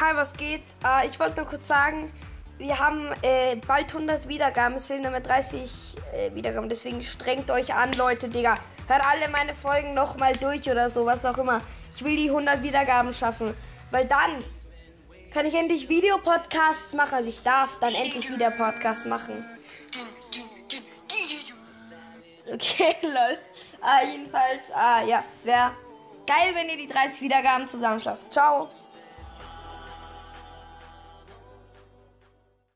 Hi, was geht? Äh, ich wollte nur kurz sagen, wir haben äh, bald 100 Wiedergaben. Es fehlen nur mehr 30 äh, Wiedergaben. Deswegen strengt euch an, Leute, Digga. Hört alle meine Folgen nochmal durch oder so, was auch immer. Ich will die 100 Wiedergaben schaffen. Weil dann kann ich endlich Videopodcasts machen. Also ich darf dann endlich wieder Podcasts machen. Okay, lol. Ah, jedenfalls, ah, ja, wäre geil, wenn ihr die 30 Wiedergaben zusammen schafft. Ciao.